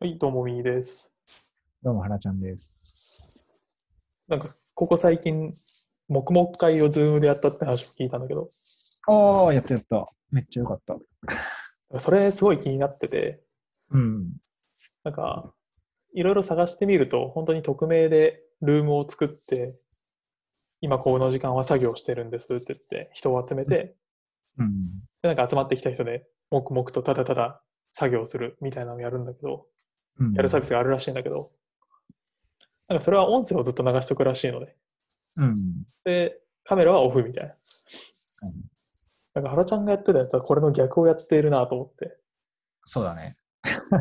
はい、どうもみーです。どうも、はらちゃんです。なんか、ここ最近、黙々会をズームでやったって話を聞いたんだけど、ああ、やったやった。めっちゃよかった。それすごい気になってて、うん。なんか、いろいろ探してみると、本当に匿名でルームを作って、今この時間は作業してるんですって言って、人を集めて、うん。でなんか集まってきた人で、黙々とただただ作業するみたいなのをやるんだけど、うん、やるサービスがあるらしいんだけど、なんかそれは音声をずっと流しとくらしいので、うん。で、カメラはオフみたいな。なんか、原ちゃんがやってたやつはこれの逆をやっているなと思って、そうだね。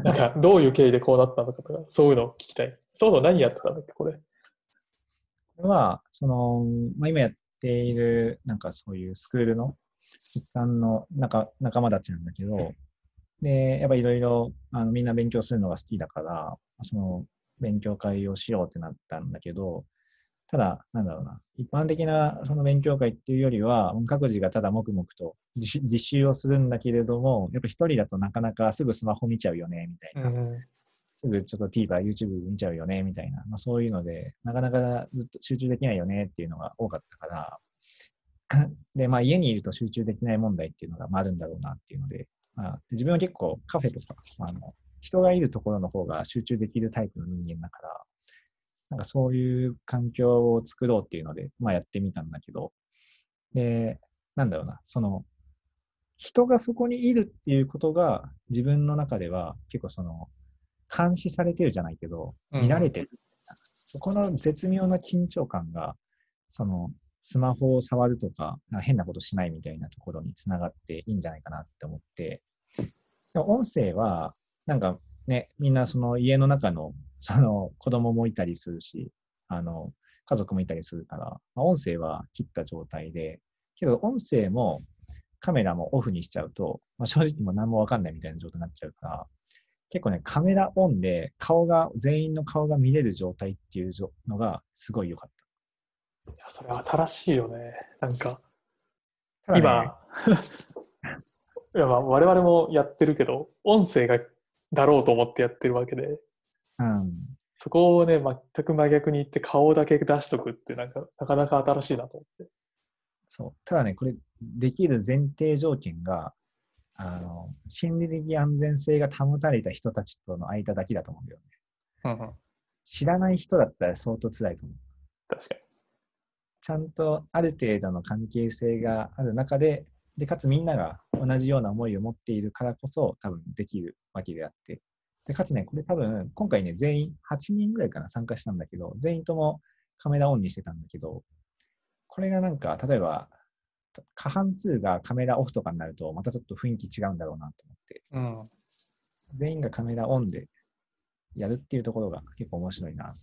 なんか、どういう経緯でこうなったのかとか、そういうのを聞きたい。そもそも何やってたんだっけ、これ。これは、その、まあ、今やっている、なんかそういうスクールの一般の仲仲間たちなんだけど、で、やっぱいろいろ、あの、みんな勉強するのが好きだから、その、勉強会をしようってなったんだけど、ただ、なんだろうな、一般的なその勉強会っていうよりは、各自がただ黙々と実実習をするんだけれども、やっぱ一人だとなかなかすぐスマホ見ちゃうよね、みたいな。うん。すぐちょっと TVer、YouTube 見ちゃうよね、みたいな、まあ、そういうので、なかなかずっと集中できないよねっていうのが多かったから、で、まあ家にいると集中できない問題っていうのがまああるんだろうなっていうので、まあ、で自分は結構カフェとか、あの、人がいるところの方が集中できるタイプの人間だから、なんかそういう環境を作ろうっていうので、まあやってみたんだけど、で、なんだろうな、その、人がそこにいるっていうことが自分の中では結構その、監視されてるじゃないけど、うん見られてる。そこの絶妙な緊張感が、その、スマホを触るとか、か変なことしないみたいなところにつながっていいんじゃないかなって思って、音声は、なんかね、みんなその家の中の、その子供もいたりするし、あの、家族もいたりするから、まあ、音声は切った状態で、けど音声もカメラもオフにしちゃうと、まあ、正直もう何もわかんないみたいな状態になっちゃうから、結構ね、カメラオンで顔が、全員の顔が見れる状態っていうのがすごい良かっいや、それ新しいよね。なんか、ね今、いやまあ我々もやってるけど、音声がだろうと思ってやってるわけで、うん。そこをね、全く真逆に言って顔だけ出しとくって、なんか、なかなか新しいなと思って。そう。ただね、これ、できる前提条件が、あの、心理的安全性が保たれた人たちとの間だけだと思うんだよね。うんうん。知らない人だったら相当辛いと思う。確かに。ちゃんとある程度の関係性がある中で、で、かつみんなが同じような思いを持っているからこそ多分できるわけであって。で、かつね、これ多分今回ね、全員8人ぐらいかな参加したんだけど、全員ともカメラオンにしてたんだけど、これがなんか、例えば、過半数がカメラオフとかになると、またちょっと雰囲気違うんだろうなと思って、うん。全員がカメラオンでやるっていうところが結構面白いな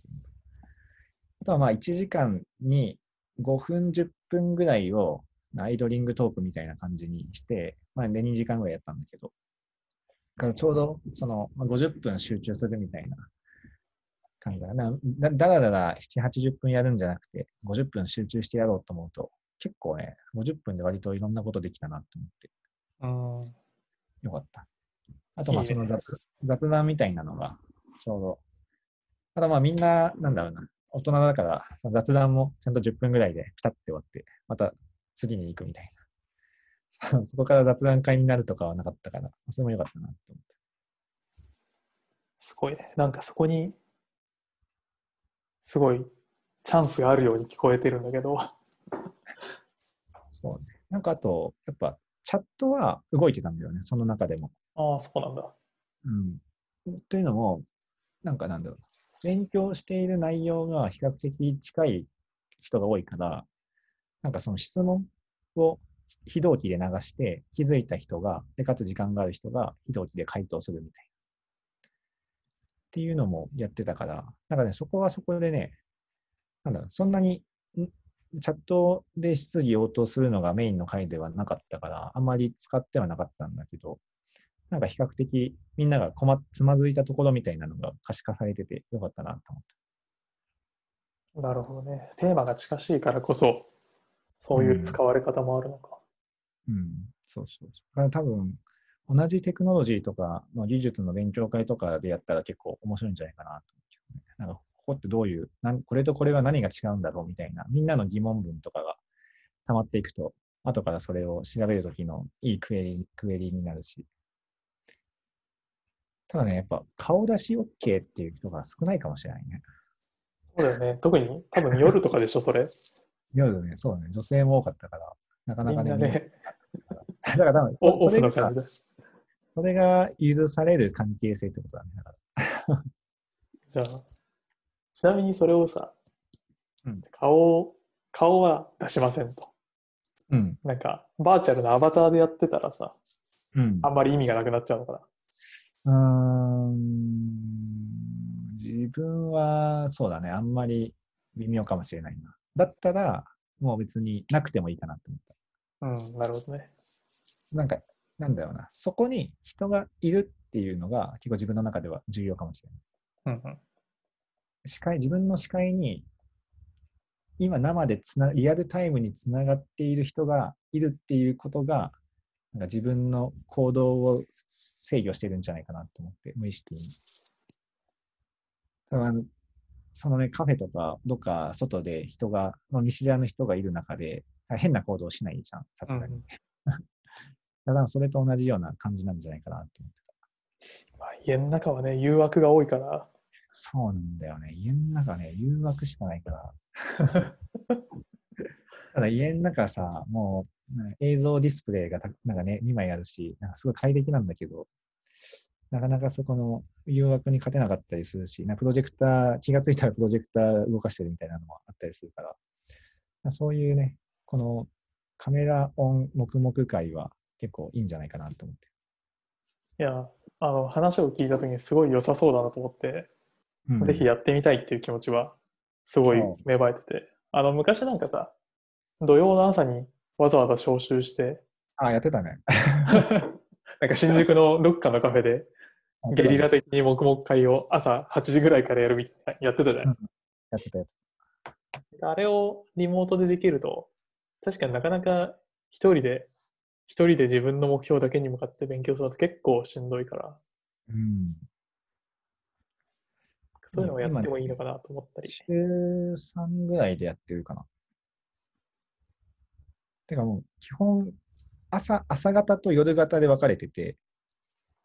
あとはまあ1時間に5分、10分ぐらいをアイドリングトークみたいな感じにして、まあ、で2時間ぐらいやったんだけど、だからちょうどそのまあ50分集中するみたいな感じだな。だだらだら7、80分やるんじゃなくて、50分集中してやろうと思うと、結構ね、50分で割といろんなことできたなと思って、うん。よかった。あと、まあ、その雑雑談みたいなのが、ちょうど。あと、まあ、みんな、なんだろうな、大人だから、その雑談もちゃんと10分ぐらいでピタッて終わって、また次に行くみたいな。そこから雑談会になるとかはなかったから、それもよかったなと思って。すごいね。なんかそこに、すごいチャンスがあるように聞こえてるんだけど、そうね。なんかあと、やっぱ、チャットは動いてたんだよね、その中でも。ああ、そうなんだ。うん。というのも、なんかなんだろう。勉強している内容が比較的近い人が多いから、なんかその質問を非同期で流して、気づいた人が、で、かつ時間がある人が非同期で回答するみたいな。っていうのもやってたから、なんかね、そこはそこでね、なんだろう、そんなに、チャットで質疑応答するのがメインの回ではなかったから、あんまり使ってはなかったんだけど、なんか比較的みんなが困っ、つまずいたところみたいなのが可視化されててよかったなと思っなるほどね。テーマが近しいからこそ、そういう使われ方もあるのか。た。うん、そうそうそう。多分、同じテクノロジーとかの技術の勉強会とかでやったら結構面白いんじゃないかなと思うけどね。なんか、ここってどういう、なんこれとこれは何が違うんだろうみたいな、みんなの疑問文とかが溜まっていくと、後からそれを調べるときのいいクエリ、クエリになるし。ただね、やっぱ顔出し OK っていう人が少ないかもしれないね。そうだよね。特に？多分夜とかでしょ、それ。夜ね、そうだね、女性も多かったから、なかなみかね、ね、だから多分オそれが。それが許される関係性ってことだね。だから じゃあ、ちなみにそれをさ、うん顔、顔は出しませんと。うん。なんか、バーチャルなアバターでやってたらさ、うん。あんまり意味がなくなっちゃうのかな。うーん自分は、そうだね、あんまり微妙かもしれないな。だったら、もう別になくてもいいかなって思った。うん、なるほどね。なんか、なんだろうな、そこに人がいるっていうのが結構自分の中では重要かもしれない。うんうん。視界、自分の視界に、今生でつな、リアルタイムにつながっている人がいるっていうことが、なんか自分の行動を制御してるんじゃないかなと思って、無意識に。ただあのそのね、カフェとか、どっか外で人が、まあ見知らぬ人がいる中で、変な行動をしないじゃん、さすがに。うん だそれと同じような感じなんじゃないかなと思ってた。まあ、家の中はね、誘惑が多いから、そうなんだよね。家の中ね、誘惑しかないから。ただ家の中さ、もう映像ディスプレイがたなんかね、2枚あるし、なんかすごい快適なんだけど、なかなかそこの誘惑に勝てなかったりするし、なプロジェクター、気がついたらプロジェクター動かしてるみたいなのもあったりするから、まあそういうね、このカメラオン黙々会は結構いいんじゃないかなと思って。いや、あの、話を聞いたときにすごい良さそうだなと思って、うん。ぜひやってみたいっていう気持ちはすごい芽生えてて、あの、昔なんかさ、土曜の朝にわざわざ招集して、あ、やってたね。なんか新宿のどっかのカフェでゲリラ的に黙々会を朝8時ぐらいからやるみたいな、やってたじゃん。やってたやつ。あれをリモートでできると、確かになかなか一人で、一人で自分の目標だけに向かって勉強すると結構しんどいから、うん。そういうのをやってもいいのかなと思ったり。週3ぐらいでやってるかな。てかもう、基本、朝、朝方と夜型で分かれてて、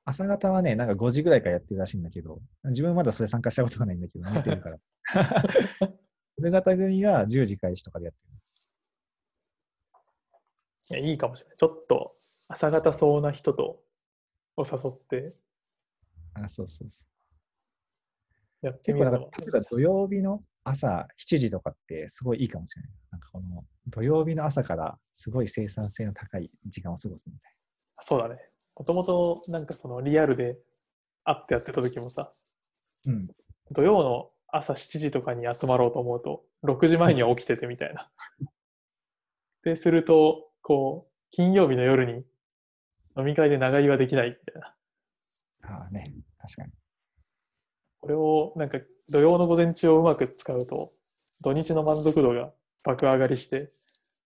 朝方はね、なんか5時ぐらいからやってるらしいんだけど、自分はまだそれ参加したことがないんだけど、見てるから。夜型組は10時開始とかでやっていやいいかもしれない。ちょっと朝方そうな人とを誘ってる。あ、そうそうそう。やって結構だか例えば土曜日の朝7時とかってすごいいいかもしれない。なんかこの土曜日の朝からすごい生産性の高い時間を過ごすみたいそうだね。もともとなんかそのリアルで会ってやってた時もさ、な。うん。土曜の朝7時とかに集まろうと思うと、6時前には起きててみたいな。で、すると、こう、金曜日の夜に飲み会で長居はできないみたいな。ああね、確かに。これをなんか土曜の午前中をうまく使うと、土日の満足度が爆上がりして、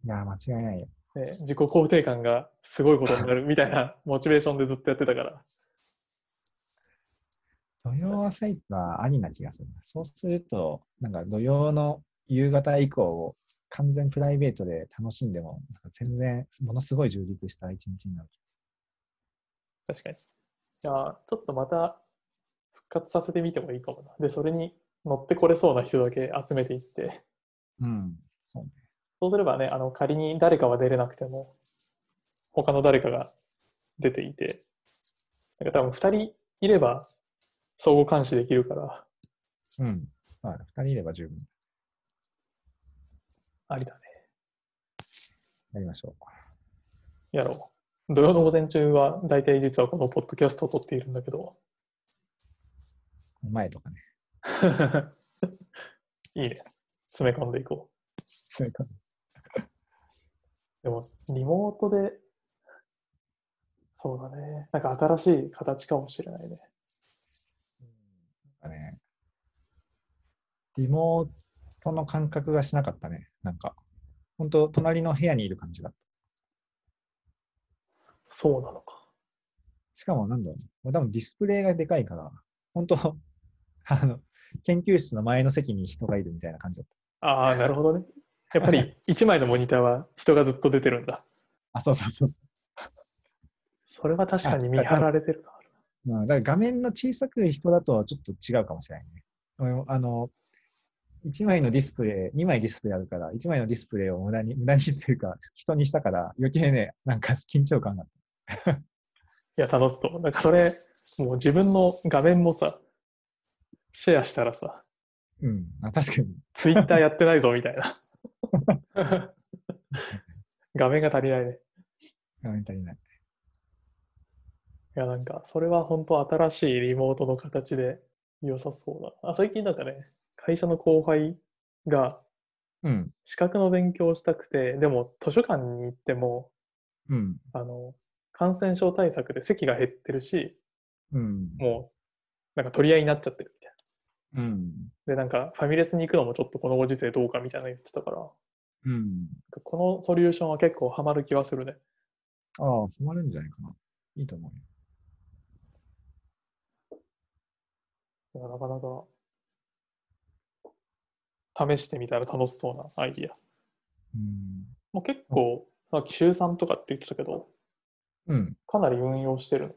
いやー、間違いないよ。ね、自己肯定感がすごいことになるみたいな モチベーションでずっとやってたから。土曜朝一はありな気がするな。そうすると、なんか土曜の夕方以降を完全プライベートで楽しんでも、なんか全然ものすごい充実した一日になる確かに。いやー、ちょっとまた復活させてみてもいいかもな。で、それに乗ってこれそうな人だけ集めていって、る。うん。そうね。そうすればね、あの仮に誰かは出れなくても、他の誰かが出ていて、なんか多分2人いれば相互監視できるから、うん。まあ、二人いれば十分。ありだね。やりましょやろう。土曜の午前中は大体実はこのポッドキャストを撮っているんだけど、う。前とかね。いいね。詰め込んでいこそういう感じう。でも、リモートで、そうだね。なんか新しい形かもしれないね。なんかね。リモートの感覚がしなかったね。なんか、本当隣の部屋にいる感じだった。そうなのか。しかもなんだろうね。多分ディスプレイがでかいから、本当あの、研究室の前の席に人がいるみたいな感じだっああ、なるほどね。やっぱり 1枚のモニターは人がずっと出てるんだ。た。あ、そうそうそう。それは確かに見張られてるな。まあ、だから画面の小さく人だとちょっと違うかもしれないね。うんあの、1枚のディスプレイ、2枚ディスプレイあるから、1枚のディスプレイを無駄に、無駄にというか、人にしたから、余計ね、なんか緊張感があっいや、楽しそう。なんかそれ、もう自分の画面もさ、シェアしたらさ、た。うん。あ確かに。ツイッターやってないぞみたいな。画面が足りないね。画面足りない。いや、なんか、それは本当新しいリモートの形で良さそうだな。あ最近なんかね、会社の後輩がうん。資格の勉強をしたくて、でも図書館に行っても、うん。あの、感染症対策で席が減ってるし、うん。もう、なんか取り合いになっちゃってるうん。な。で、なんか、ファミレスに行くのもちょっとこのご時世どうかみたいなの言ってたから、うん。このソリューションは結構ハマる気はするね。ああ、ハマるんじゃないかな。いいと思うよ。なかなか、試してみたら楽しそうなアイディア。うん。もう結構、さっき週3とかって言ってたけど、うん。かなり運用してるの。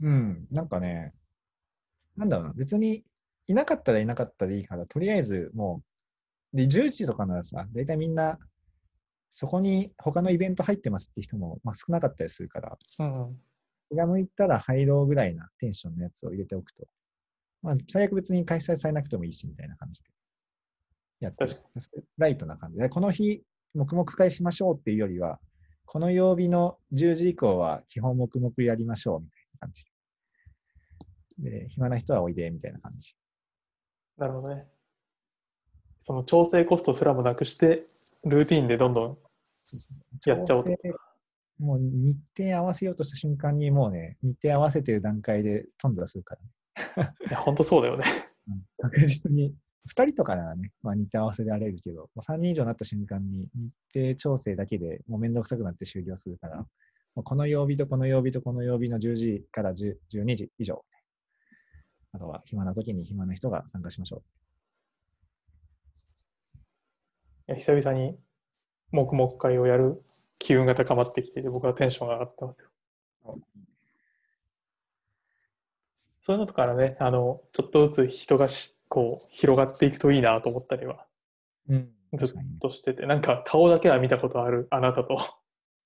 うん。なんかね、なんだろうな。別に、いなかったらいなかったでいいから、とりあえずもう、で、10時とかならさ、大体みんな、そこに他のイベント入ってますって人も、まあ、少なかったりするから、うん。気気が向いたら入ろうぐらいなテンションのやつを入れておくと、まあ、最悪別に開催されなくてもいいし、みたいな感じで。やってライトな感じで、この日、黙々会しましょうっていうよりは、この曜日の10時以降は基本黙々やりましょうみたいな感じで。で、暇な人はおいでみたいな感じ。なるほどね。その調整コストすらもなくして、ルーティンでどんどんやっちゃおうともう日程合わせようとした瞬間にもうね、日程合わせてる段階で頓挫するからね。いや、本当そうだよね。うん確実に。2人とかならね、まあ、日程合わせられるけど、もう3人以上になった瞬間に日程調整だけでもうめんどくさくなって終了するから、もうこの曜日とこの曜日とこの曜日の10時から10 12時以上。あとは暇な時に暇な人が参加しましょいや久々に黙々会をやる機運が高まってきていて、僕はテンションが上がってますよ。そういうのとからね、あの、ちょっとずつ人がしこう広がっていくといいなと思ったりはう。うん。ずっ。としてて、なんか顔だけは見たことあるあなたと、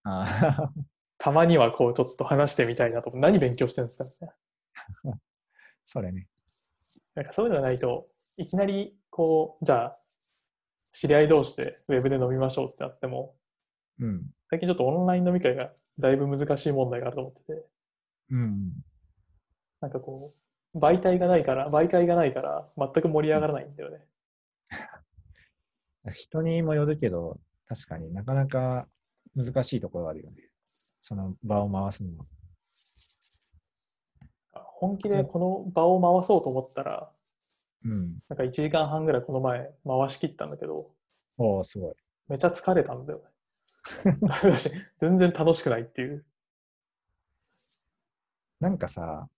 あたまにはこうちょっと話してみたいなと。何勉強してるんですかみそれね。なんかそういうのがないと、いきなりこう、じゃあ、知り合い同士でウェブで飲みましょうってなっても、うん。最近ちょっとオンライン飲み会がだいぶ難しい問題があると思ってて、うん。なんかこう、媒体がないから、媒介がないから、全く盛り上がらないんだよね。人にもよるけど、確かになかなか難しいところあるよね。その場を回すのは。本気でこの場を回そうと思ったら、うん。なんか1時間半ぐらいこの前回しきったんだけど、おおすごい。めちゃ疲れたんだよね。私全然楽しくないっていう。なんかさ、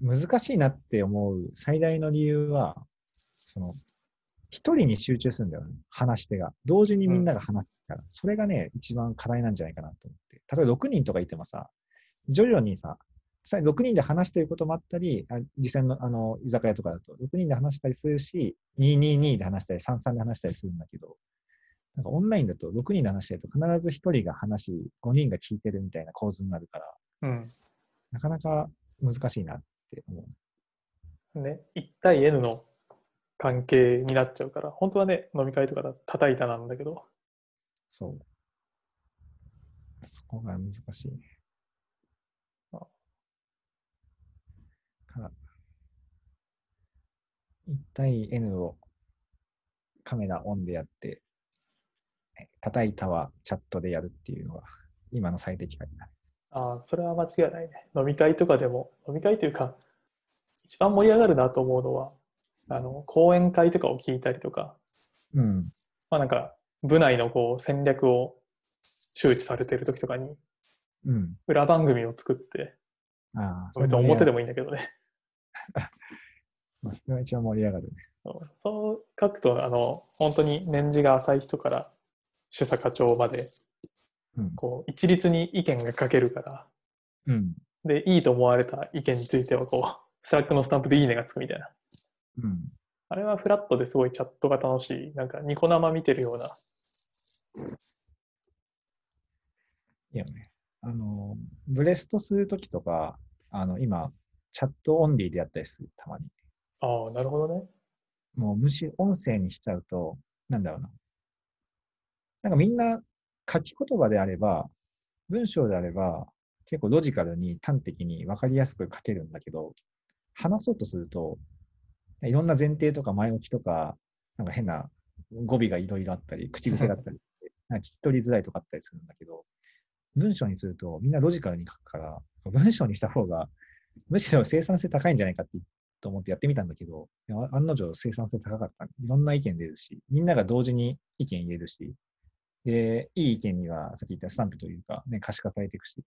難しいなって思う最大の理由は、その、一人に集中するんだよね、話し手が。同時にみんなが話すから、それがね、一番課題なんじゃないかなと思って。例えば6人とかいてもさ、徐々にさ、さ6人で話してることもあったり、あ実際のあの居酒屋とかだと6人で話したりするし、222で話したり、33で話したりするんだけど、なんかオンラインだと6人で話してると必ず1人が話し、5人が聞いてるみたいな構図になるから、うん。なかなか難しいなって思う。ね、1対 N の関係になっちゃうから、本当はね、飲み会とかだと叩いたなんだけど、そう。そこが難しいね。あから、1対 N をカメラオンでやって、え叩いたはチャットでやるっていうのが今の最適解になる。ああ、それは間違いないね。飲み会とかでも、飲み会というか、一番盛り上がるなと思うのは、あの、講演会とかを聞いたりとか、うん。まあなんか、部内のこう戦略を周知されている時とかに、うん。裏番組を作って、ああ、別に表でも。もいいんだけどね。まあ、それが一番盛り上がるね。そうそう書くと、あの、本当に年次が浅い人から主査課長まで、うん。こう、一律に意見が書けるから、うん。で、いいと思われた意見については、こう、Slack のスタンプでいいねがつくみたいな。うん。あれはフラットですごいチャットが楽しい。なんかニコ生見てるような。いいよね。あの、ブレストするときとか、あの、今、チャットオンリーでやったりする、たまに。ああ、なるほどね。もう、むしろ音声にしちゃうと、なんだろうな。なんかみんな書き言葉であれば、文章であれば、結構ロジカルに端的に分かりやすく書けるんだけど、話そうとすると、いろんな前提とか前置きとか、なんか変な語尾がいろいろあったり、口癖だったり、なんか聞き取りづらいとかあったりするんだけど、文章にするとみんなロジカルに書くから、文章にした方が、むしろ生産性高いんじゃないかってと思ってやってみたんだけど、案の定生産性高かった。いろんな意見出るし、みんなが同時に意見言えるし、で、いい意見には、さっき言ったスタンプというか、ね、可視化されていくし、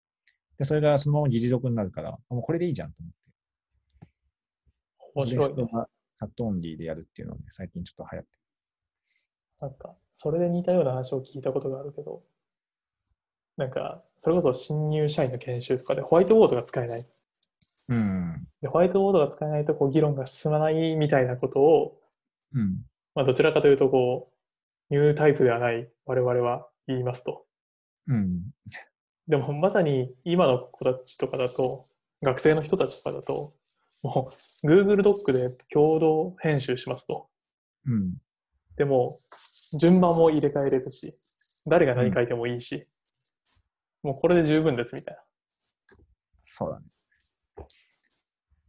で、それがそのまま議事録になるから、もうこれでいいじゃんと思って。面白いね。で人がチャットオンリーでやるっていうのはね、最近ちょっと流行ってる。なんか、それで似たような話を聞いたことがあるけど、なんか、それこそ新入社員の研修とかでホワイトボードが使えない。うん。でホワイトボードが使えないとこう議論が進まないみたいなことを、うん。まあ、どちらかというとこう、ニュータイプではない我々は言いますと。うん。でもまさに今の子たちとかだと、学生の人たちとかだと、もう Google ドックで共同編集しますと。うん。でも、順番も入れ替えれるし、誰が何書いてもいいし、もうこれで十分ですみたいな。そうだね。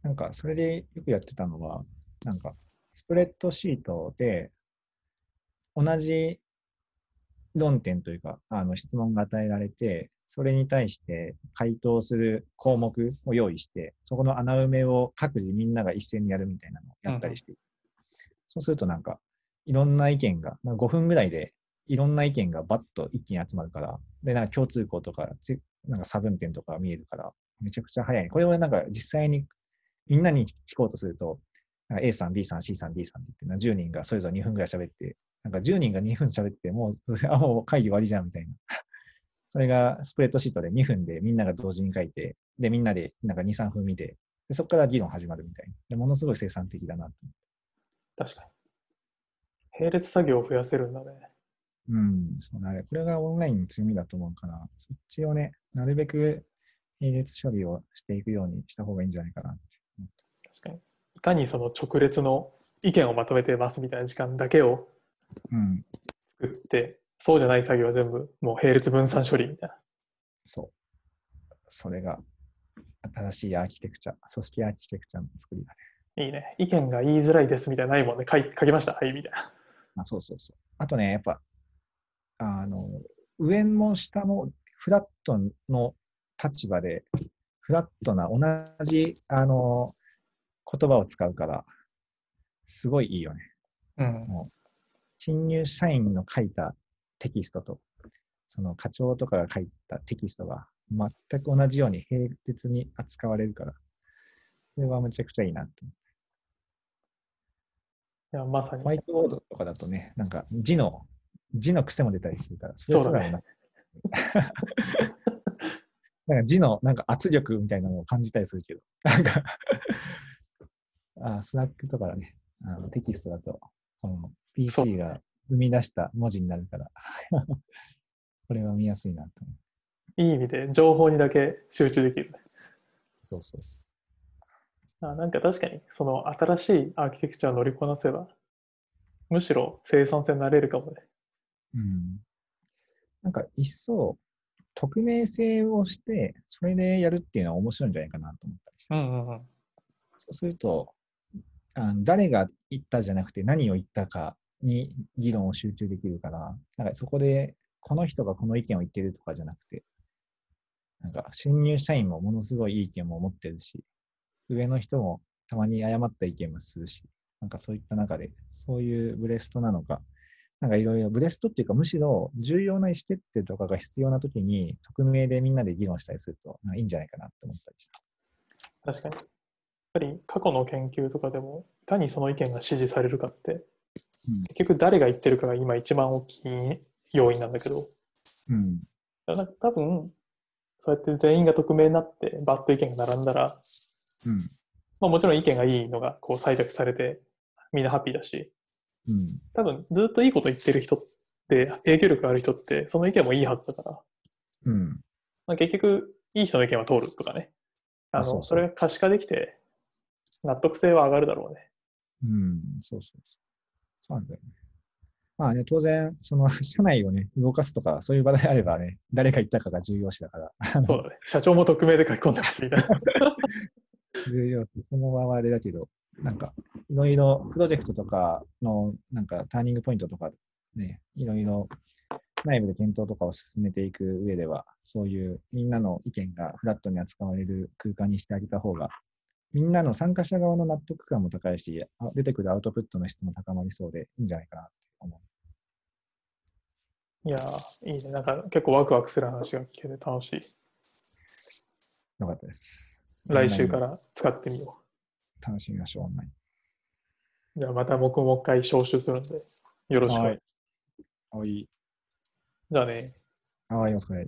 なんか、それでよくやってたのは、なんか、スプレッドシートで、同じ論点というか、あの質問が与えられて、それに対して回答する項目を用意して、そこの穴埋めを各自みんなが一斉にやるみたいなのをやったりして、そうするとなんか、いろんな意見が、なんか5分ぐらいでいろんな意見がバッと一気に集まるから、で、なんか共通項とか、なんか差分点とか見えるから、めちゃくちゃ早い。これをなんか実際にみんなに聞こうとすると、A さん、B さん、C さん、D さんって言って、10人がそれぞれ2分ぐらい喋って、なんか10人が2分喋って、もう、あ、もう会議終わりじゃんみたいな。それがスプレッドシートで2分でみんなが同時に書いて、で、みんなでなんか2、3分見て、でそこから議論始まるみたいな。でものすごい生産的だなと。確かに。並列作業を増やせるんだね。うん、そうだね。これがオンラインの強みだと思うから、そっちをね、なるべく並列処理をしていくようにした方がいいんじゃないかなって。確かに。いかにその直列の意見をまとめてますみたいな時間だけをうん、作って、そうじゃない作業は全部もう並列分散処理みたいな。そう。それが新しいアーキテクチャ、組織アーキテクチャの作りだね。いいね。意見が言いづらいですみたいなのないもんね。書い書きました。はい、みたいな。あそうそうそう。あとね、やっぱ、あの、上も下もフラットの立場で、フラットな同じ、あの、言葉を使うから、すごいいいよね。うん。もう、新入社員の書いたテキストと、その課長とかが書いたテキストが全く同じように並列に扱われるから、それはむちゃくちゃいいなと思いや、まさにホ。ワイトボードとかだとね、なんか字の、字の癖も出たりするから、それすらもな なんか字のなんか圧力みたいなのを感じたりするけど、なんかあ、スナックとかだね、あのテキストだと、この PC が生み出した文字になるから、これは見やすいなと思う。いい意味で情報にだけ集中できるね。そうそうそあなんか確かに、その新しいアーキテクチャを乗りこなせば、むしろ生産性になれるかもね。う。うん。なんか一層、匿名性をして、それでやるっていうのは面白いんじゃないかなと思ったりして。うんうんうん。そうすると、あの誰が言ったじゃなくて何を言ったかに議論を集中できるから、なんかそこでこの人がこの意見を言ってるとかじゃなくて、なんか新入社員もものすごいいい意見も持ってるし、上の人もたまに誤った意見もするし、なんかそういった中で、そういうブレストなのか、なんかいろいろブレストっていうか、むしろ重要な意思決定とかが必要なときに、匿名でみんなで議論したりすると、いいんじゃないかなって思ったりした。確かに。やっぱり過去の研究とかでも、いかにその意見が支持されるかって、結局誰が言ってるかが今一番大きい要因なんだけど、うん。だから多分、そうやって全員が匿名になって、バッと意見が並んだら、うん。まあ、もちろん意見がいいのがこう採択されて、みんなハッピーだし、うん。多分ずっといいこと言ってる人って、影響力ある人って、その意見もいいはずだから、うん。まあ、結局、いい人の意見は通るとかね。あのそれが可視化できて、納得性は上がるだろうね。うん。そうそうそう。そうなんだよね。まあね、当然、その、社内をね、動かすとか、そういう場であればね、誰が言ったかが重要視だから、そうだね。社長も匿名で書き込んでますみたいな。重要視、そのままあれだけど、なんか、いろいろプロジェクトとかの、なんか、ターニングポイントとか、ね、いろいろ内部で検討とかを進めていく上では、そういうみんなの意見がフラットに扱われる空間にしてあげた方が、みんなの参加者側の納得感も高いし、あ出てくるアウトプットの質も高まりそうでいいんじゃないかなって思いやー、いいね。なんか結構ワクワクする話が聞けて楽しい。う。よかったです。来週から使ってみよ楽しみましょう、オンライン。う。じゃあまた僕もう一回招集するんで、よろしく。はいはい。じゃあね。はい、お疲れ。